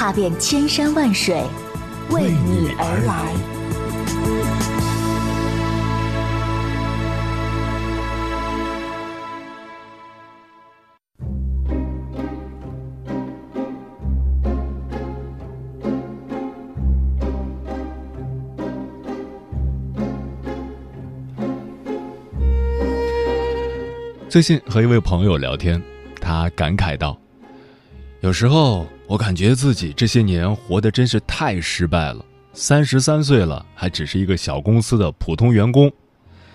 踏遍千山万水，为你而来。最近和一位朋友聊天，他感慨道：“有时候我感觉自己这些年活得真是太失败了。三十三岁了，还只是一个小公司的普通员工。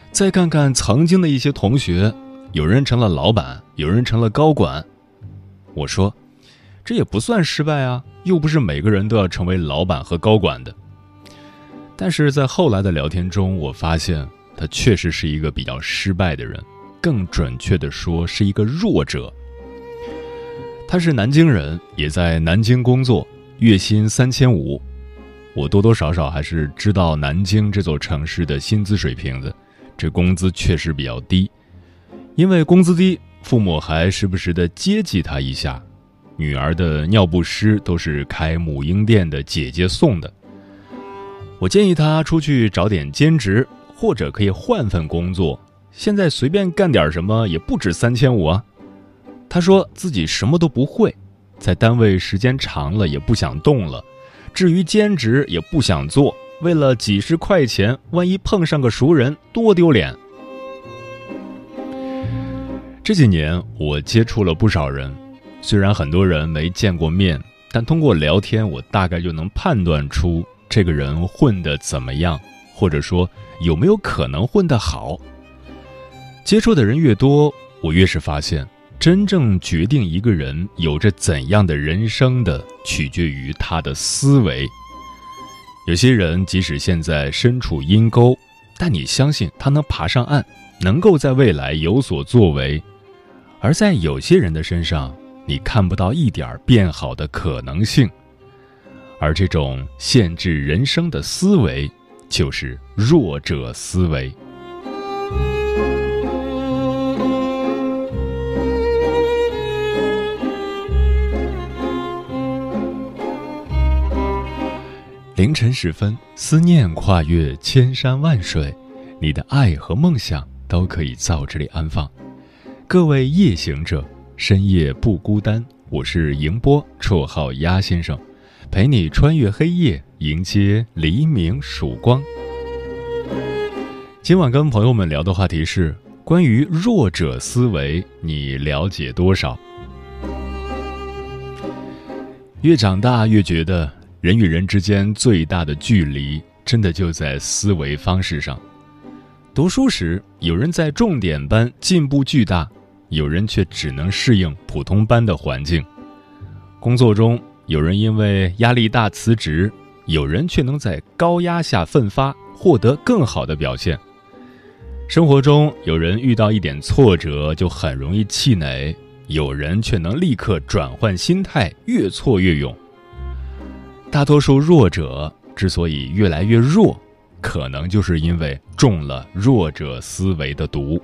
再看看曾经的一些同学，有人成了老板，有人成了高管。我说，这也不算失败啊，又不是每个人都要成为老板和高管的。但是在后来的聊天中，我发现他确实是一个比较失败的人。”更准确的说，是一个弱者。他是南京人，也在南京工作，月薪三千五。我多多少少还是知道南京这座城市的薪资水平的，这工资确实比较低。因为工资低，父母还时不时的接济他一下。女儿的尿不湿都是开母婴店的姐姐送的。我建议他出去找点兼职，或者可以换份工作。现在随便干点什么也不止三千五啊！他说自己什么都不会，在单位时间长了也不想动了。至于兼职也不想做，为了几十块钱，万一碰上个熟人，多丢脸。这几年我接触了不少人，虽然很多人没见过面，但通过聊天，我大概就能判断出这个人混得怎么样，或者说有没有可能混得好。接触的人越多，我越是发现，真正决定一个人有着怎样的人生的，取决于他的思维。有些人即使现在身处阴沟，但你相信他能爬上岸，能够在未来有所作为；而在有些人的身上，你看不到一点变好的可能性。而这种限制人生的思维，就是弱者思维。凌晨时分，思念跨越千山万水，你的爱和梦想都可以在这里安放。各位夜行者，深夜不孤单。我是迎波，绰号鸭先生，陪你穿越黑夜，迎接黎明曙光。今晚跟朋友们聊的话题是关于弱者思维，你了解多少？越长大越觉得。人与人之间最大的距离，真的就在思维方式上。读书时，有人在重点班进步巨大，有人却只能适应普通班的环境；工作中，有人因为压力大辞职，有人却能在高压下奋发，获得更好的表现；生活中，有人遇到一点挫折就很容易气馁，有人却能立刻转换心态，越挫越勇。大多数弱者之所以越来越弱，可能就是因为中了弱者思维的毒。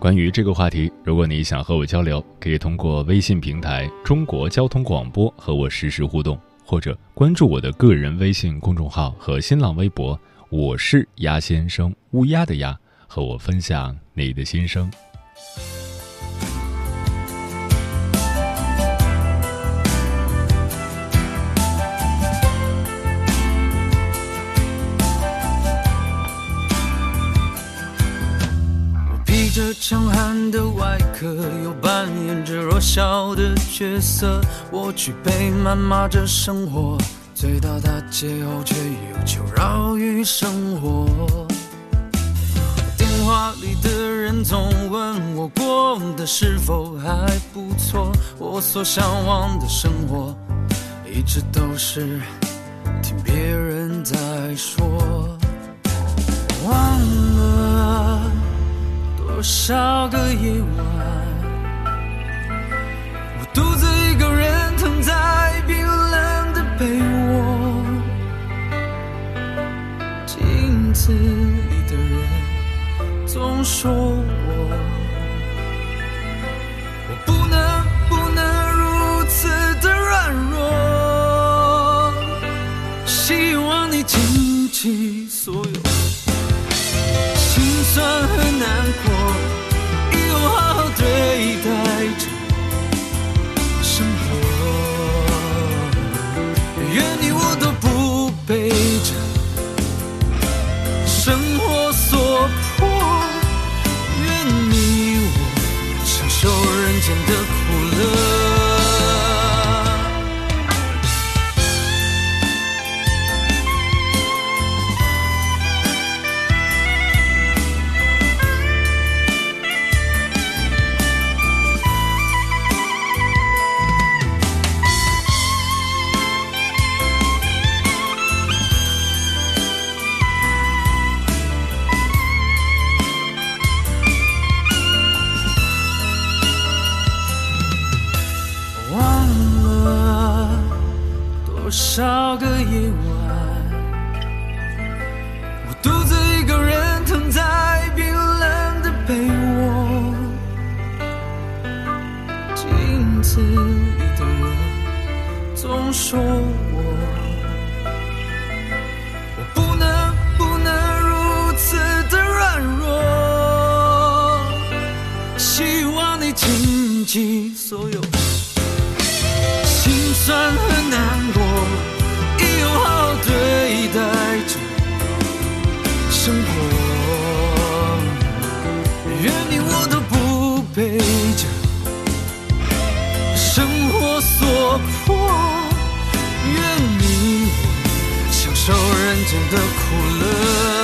关于这个话题，如果你想和我交流，可以通过微信平台“中国交通广播”和我实时互动，或者关注我的个人微信公众号和新浪微博“我是鸭先生”（乌鸦的鸭），和我分享你的心声。着强悍的外壳，又扮演着弱小的角色。我举杯谩骂着生活，醉倒大街后却又求饶于生活。电话里的人总问我过得是否还不错，我所向往的生活一直都是听别人在说。忘了多少个夜晚，我独自一个人躺在冰冷的被窝，镜子里的人总说我，我不能不能如此的软弱，希望你谨记所有。算很难过，以后好好对待。忘了多少个夜晚，我独自一个人躺在冰冷的被窝，镜子里的人总说我，我不能不能如此的软弱，希望你谨记所有。心酸和难过，以后好好对待着生活。愿你我都不被这生活所迫，愿你我享受人间的苦乐。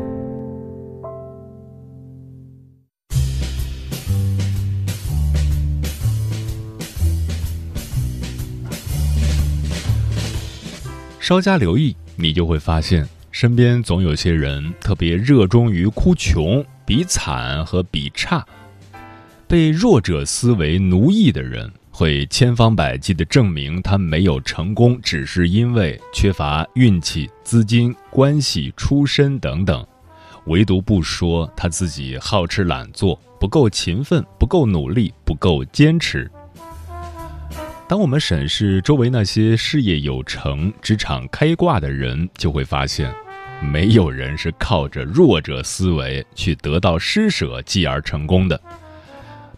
稍加留意，你就会发现，身边总有些人特别热衷于哭穷、比惨和比差。被弱者思维奴役的人，会千方百计地证明他没有成功，只是因为缺乏运气、资金、关系、出身等等，唯独不说他自己好吃懒做、不够勤奋、不够努力、不够坚持。当我们审视周围那些事业有成、职场开挂的人，就会发现，没有人是靠着弱者思维去得到施舍继而成功的。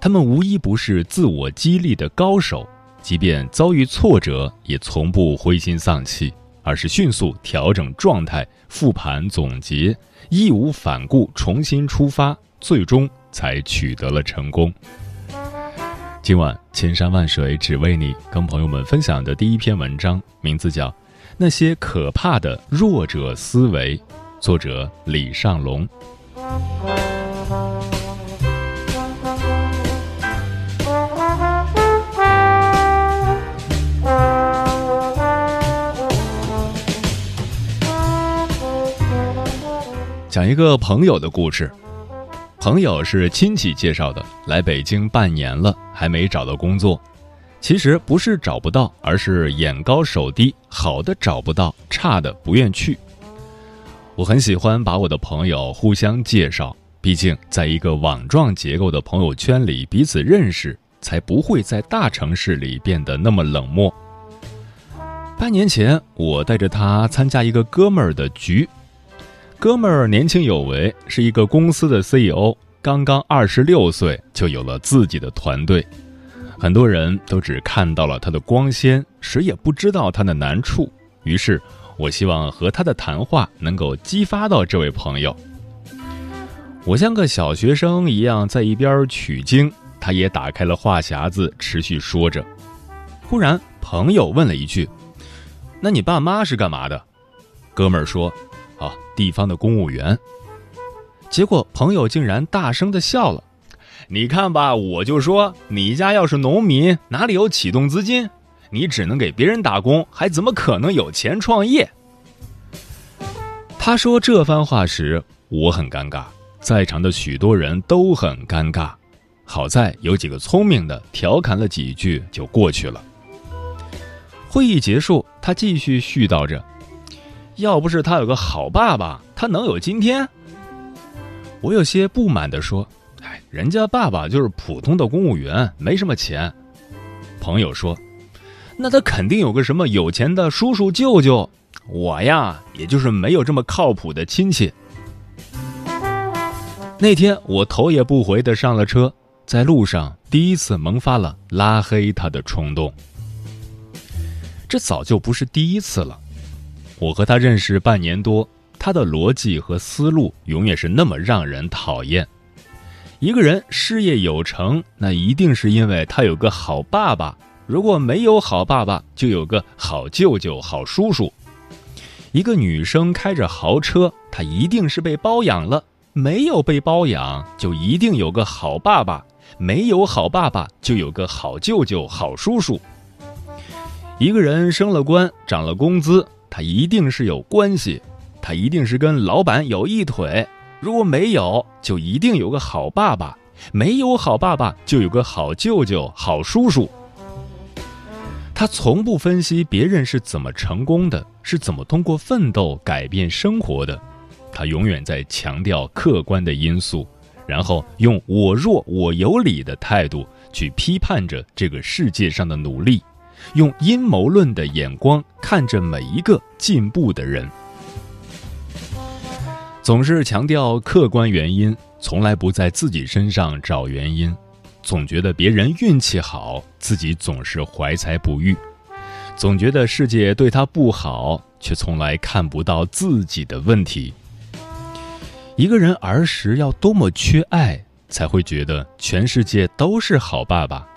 他们无一不是自我激励的高手，即便遭遇挫折，也从不灰心丧气，而是迅速调整状态、复盘总结，义无反顾重新出发，最终才取得了成功。今晚千山万水只为你，跟朋友们分享的第一篇文章，名字叫《那些可怕的弱者思维》，作者李尚龙。讲一个朋友的故事。朋友是亲戚介绍的，来北京半年了，还没找到工作。其实不是找不到，而是眼高手低，好的找不到，差的不愿去。我很喜欢把我的朋友互相介绍，毕竟在一个网状结构的朋友圈里彼此认识，才不会在大城市里变得那么冷漠。半年前，我带着他参加一个哥们儿的局。哥们儿年轻有为，是一个公司的 CEO，刚刚二十六岁就有了自己的团队。很多人都只看到了他的光鲜，谁也不知道他的难处。于是，我希望和他的谈话能够激发到这位朋友。我像个小学生一样在一边取经，他也打开了话匣子，持续说着。忽然，朋友问了一句：“那你爸妈是干嘛的？”哥们儿说。啊，地方的公务员。结果朋友竟然大声的笑了。你看吧，我就说你家要是农民，哪里有启动资金？你只能给别人打工，还怎么可能有钱创业？他说这番话时，我很尴尬，在场的许多人都很尴尬。好在有几个聪明的调侃了几句，就过去了。会议结束，他继续絮叨着。要不是他有个好爸爸，他能有今天？我有些不满地说：“哎，人家爸爸就是普通的公务员，没什么钱。”朋友说：“那他肯定有个什么有钱的叔叔舅舅。我呀，也就是没有这么靠谱的亲戚。”那天我头也不回的上了车，在路上第一次萌发了拉黑他的冲动。这早就不是第一次了。我和他认识半年多，他的逻辑和思路永远是那么让人讨厌。一个人事业有成，那一定是因为他有个好爸爸；如果没有好爸爸，就有个好舅舅、好叔叔。一个女生开着豪车，她一定是被包养了；没有被包养，就一定有个好爸爸；没有好爸爸，就有个好舅舅、好叔叔。一个人升了官，涨了工资。他一定是有关系，他一定是跟老板有一腿。如果没有，就一定有个好爸爸；没有好爸爸，就有个好舅舅、好叔叔。他从不分析别人是怎么成功的，是怎么通过奋斗改变生活的。他永远在强调客观的因素，然后用“我弱我有理”的态度去批判着这个世界上的努力。用阴谋论的眼光看着每一个进步的人，总是强调客观原因，从来不在自己身上找原因，总觉得别人运气好，自己总是怀才不遇，总觉得世界对他不好，却从来看不到自己的问题。一个人儿时要多么缺爱，才会觉得全世界都是好爸爸？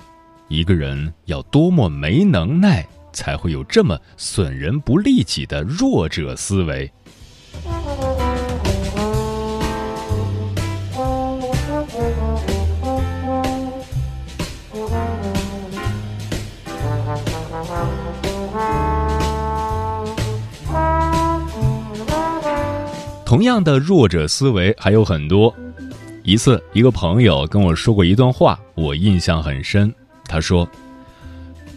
一个人要多么没能耐，才会有这么损人不利己的弱者思维？同样的弱者思维还有很多。一次，一个朋友跟我说过一段话，我印象很深。他说：“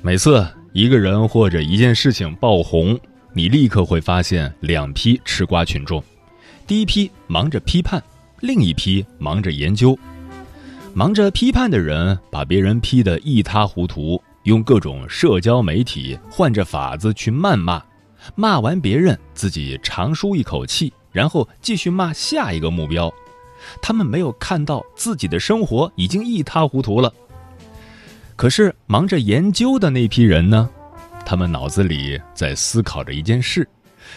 每次一个人或者一件事情爆红，你立刻会发现两批吃瓜群众，第一批忙着批判，另一批忙着研究。忙着批判的人把别人批得一塌糊涂，用各种社交媒体换着法子去谩骂，骂完别人，自己长舒一口气，然后继续骂下一个目标。”他们没有看到自己的生活已经一塌糊涂了。可是忙着研究的那批人呢？他们脑子里在思考着一件事：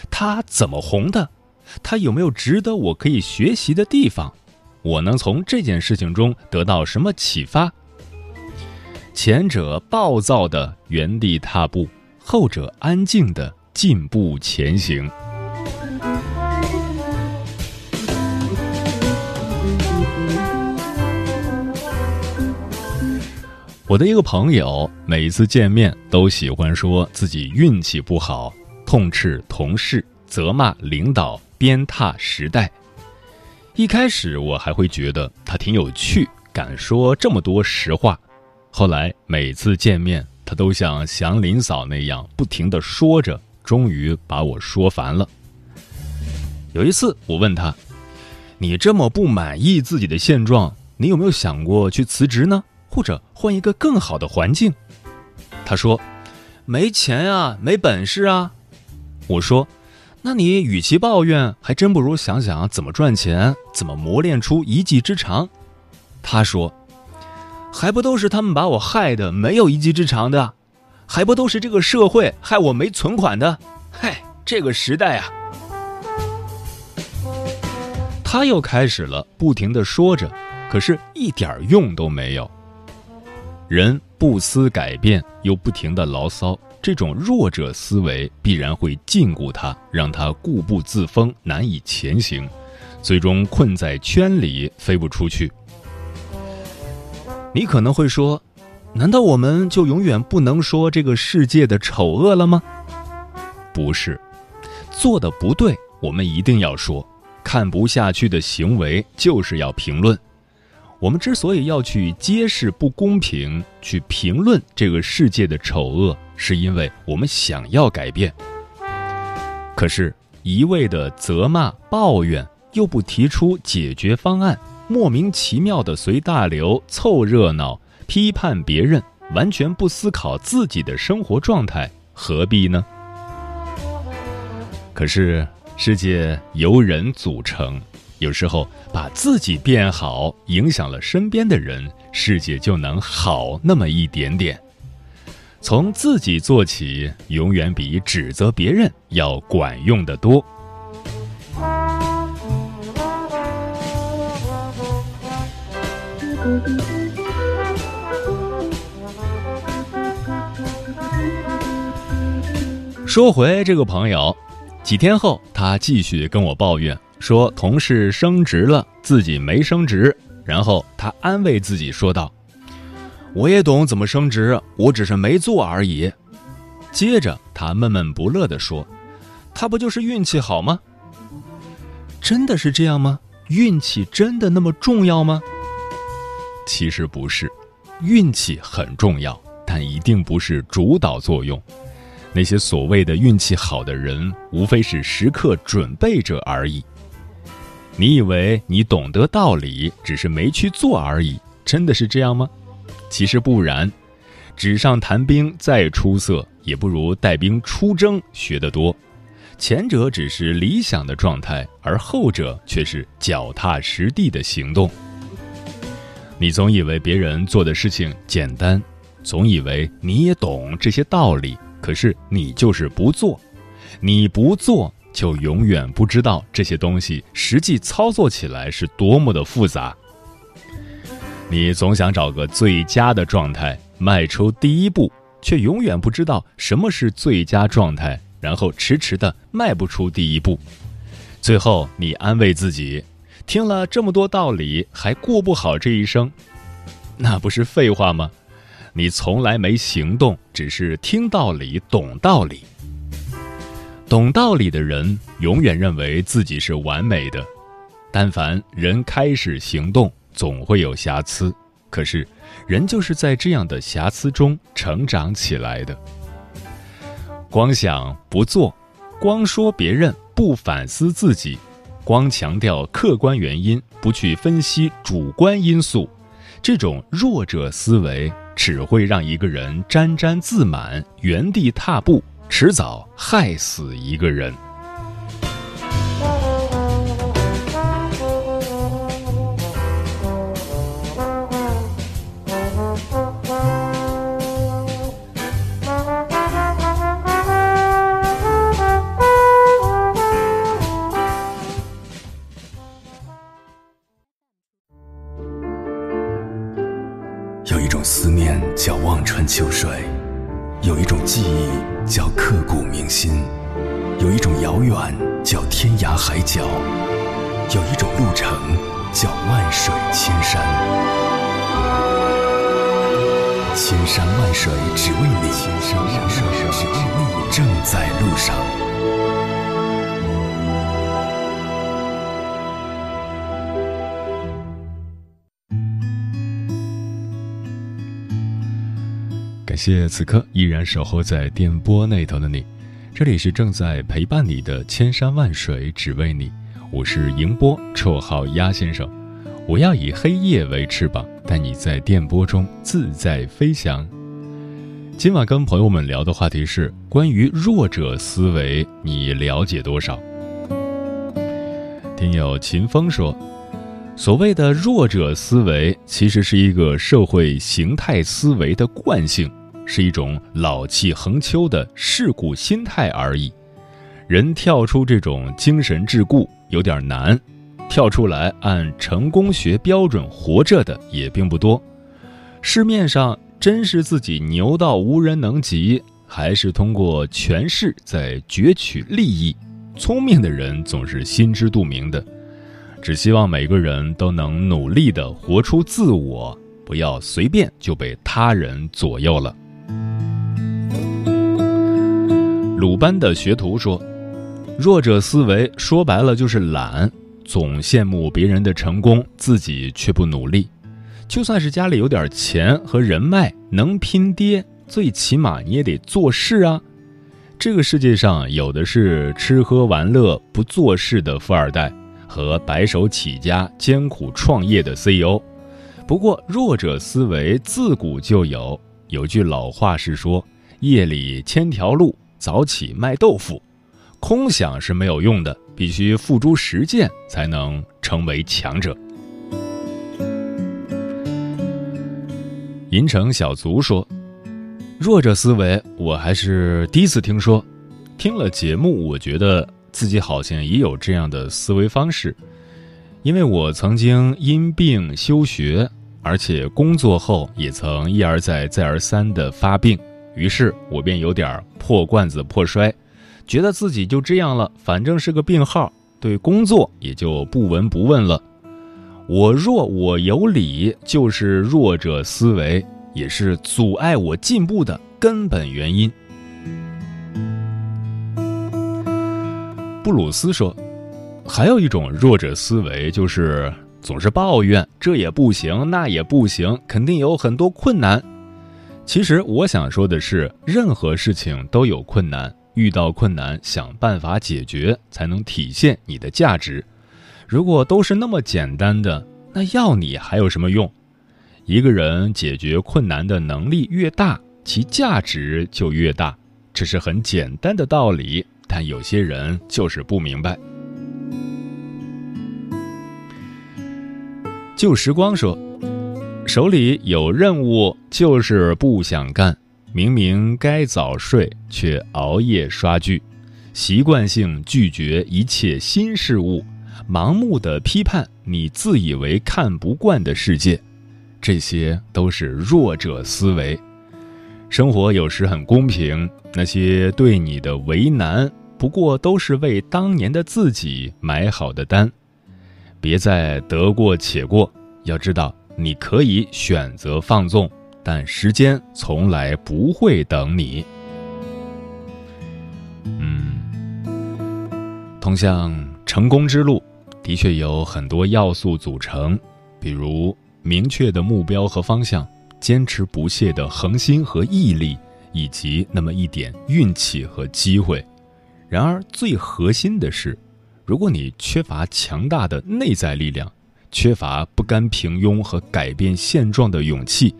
他怎么红的？他有没有值得我可以学习的地方？我能从这件事情中得到什么启发？前者暴躁的原地踏步，后者安静的进步前行。我的一个朋友，每次见面都喜欢说自己运气不好，痛斥同事，责骂领导，鞭挞时代。一开始我还会觉得他挺有趣，敢说这么多实话。后来每次见面，他都像祥林嫂那样不停的说着，终于把我说烦了。有一次我问他：“你这么不满意自己的现状，你有没有想过去辞职呢？”或者换一个更好的环境，他说：“没钱啊，没本事啊。”我说：“那你与其抱怨，还真不如想想怎么赚钱，怎么磨练出一技之长。”他说：“还不都是他们把我害的没有一技之长的，还不都是这个社会害我没存款的？嗨，这个时代啊！”他又开始了不停的说着，可是一点用都没有。人不思改变，又不停的牢骚，这种弱者思维必然会禁锢他，让他固步自封，难以前行，最终困在圈里飞不出去。你可能会说，难道我们就永远不能说这个世界的丑恶了吗？不是，做的不对，我们一定要说；看不下去的行为，就是要评论。我们之所以要去揭示不公平，去评论这个世界的丑恶，是因为我们想要改变。可是，一味的责骂、抱怨，又不提出解决方案，莫名其妙的随大流、凑热闹、批判别人，完全不思考自己的生活状态，何必呢？可是，世界由人组成。有时候把自己变好，影响了身边的人，世界就能好那么一点点。从自己做起，永远比指责别人要管用的多。说回这个朋友，几天后，他继续跟我抱怨。说同事升职了，自己没升职，然后他安慰自己说道：“我也懂怎么升职，我只是没做而已。”接着他闷闷不乐地说：“他不就是运气好吗？真的是这样吗？运气真的那么重要吗？”其实不是，运气很重要，但一定不是主导作用。那些所谓的运气好的人，无非是时刻准备着而已。你以为你懂得道理，只是没去做而已，真的是这样吗？其实不然，纸上谈兵再出色，也不如带兵出征学得多。前者只是理想的状态，而后者却是脚踏实地的行动。你总以为别人做的事情简单，总以为你也懂这些道理，可是你就是不做，你不做。就永远不知道这些东西实际操作起来是多么的复杂。你总想找个最佳的状态，迈出第一步，却永远不知道什么是最佳状态，然后迟迟的迈不出第一步。最后，你安慰自己，听了这么多道理，还过不好这一生，那不是废话吗？你从来没行动，只是听道理、懂道理。懂道理的人永远认为自己是完美的，但凡人开始行动，总会有瑕疵，可是人就是在这样的瑕疵中成长起来的。光想不做，光说别人，不反思自己，光强调客观原因，不去分析主观因素，这种弱者思维只会让一个人沾沾自满，原地踏步，迟早害死一个人。海角，有一种路程叫万水千山。千山万水只为你，千山万水只为你，正在路上。感谢此刻依然守候在电波那头的你，这里是正在陪伴你的千山万水只为你，我是迎波，绰号鸭先生。我要以黑夜为翅膀，带你在电波中自在飞翔。今晚跟朋友们聊的话题是关于弱者思维，你了解多少？听友秦风说，所谓的弱者思维，其实是一个社会形态思维的惯性。是一种老气横秋的世故心态而已，人跳出这种精神桎梏有点难，跳出来按成功学标准活着的也并不多。市面上真是自己牛到无人能及，还是通过权势在攫取利益？聪明的人总是心知肚明的，只希望每个人都能努力的活出自我，不要随便就被他人左右了。鲁班的学徒说：“弱者思维说白了就是懒，总羡慕别人的成功，自己却不努力。就算是家里有点钱和人脉，能拼爹，最起码你也得做事啊。这个世界上有的是吃喝玩乐不做事的富二代，和白手起家艰苦创业的 CEO。不过，弱者思维自古就有。有句老话是说：夜里千条路。”早起卖豆腐，空想是没有用的，必须付诸实践才能成为强者。银城小卒说：“弱者思维，我还是第一次听说。听了节目，我觉得自己好像也有这样的思维方式，因为我曾经因病休学，而且工作后也曾一而再、再而三的发病。”于是我便有点破罐子破摔，觉得自己就这样了，反正是个病号，对工作也就不闻不问了。我弱我有理，就是弱者思维，也是阻碍我进步的根本原因。布鲁斯说，还有一种弱者思维，就是总是抱怨这也不行，那也不行，肯定有很多困难。其实我想说的是，任何事情都有困难，遇到困难想办法解决，才能体现你的价值。如果都是那么简单的，那要你还有什么用？一个人解决困难的能力越大，其价值就越大，这是很简单的道理，但有些人就是不明白。旧时光说。手里有任务就是不想干，明明该早睡却熬夜刷剧，习惯性拒绝一切新事物，盲目的批判你自以为看不惯的世界，这些都是弱者思维。生活有时很公平，那些对你的为难，不过都是为当年的自己买好的单，别再得过且过，要知道。你可以选择放纵但时间从来不会等你。嗯通向成功之路的确有很多要素组成比如明确的目标和方向坚持不懈的恒心和毅力以及那么一点运气和机会。然而最核心的是如果你缺乏强大的内在力量缺乏不甘平庸和改变现状的勇气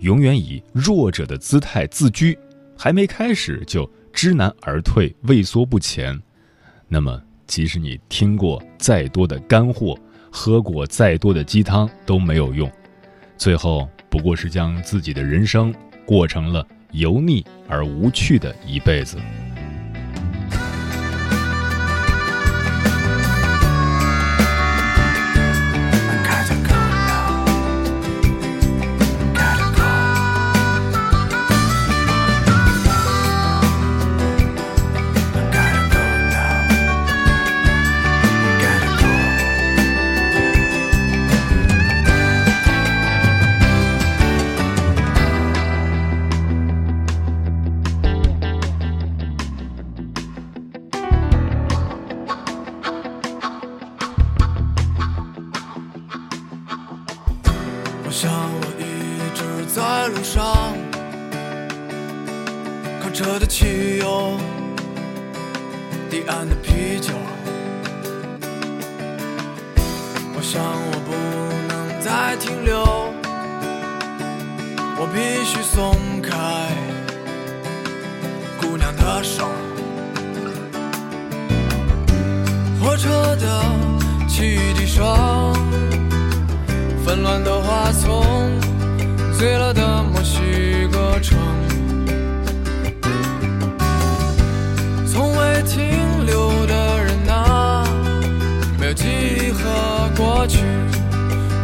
永远以弱者的姿态自居还没开始就知难而退畏缩不前。那么即使你听过再多的干货喝过再多的鸡汤都没有用。最后不过是将自己的人生过成了油腻而无趣的一辈子。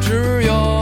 只有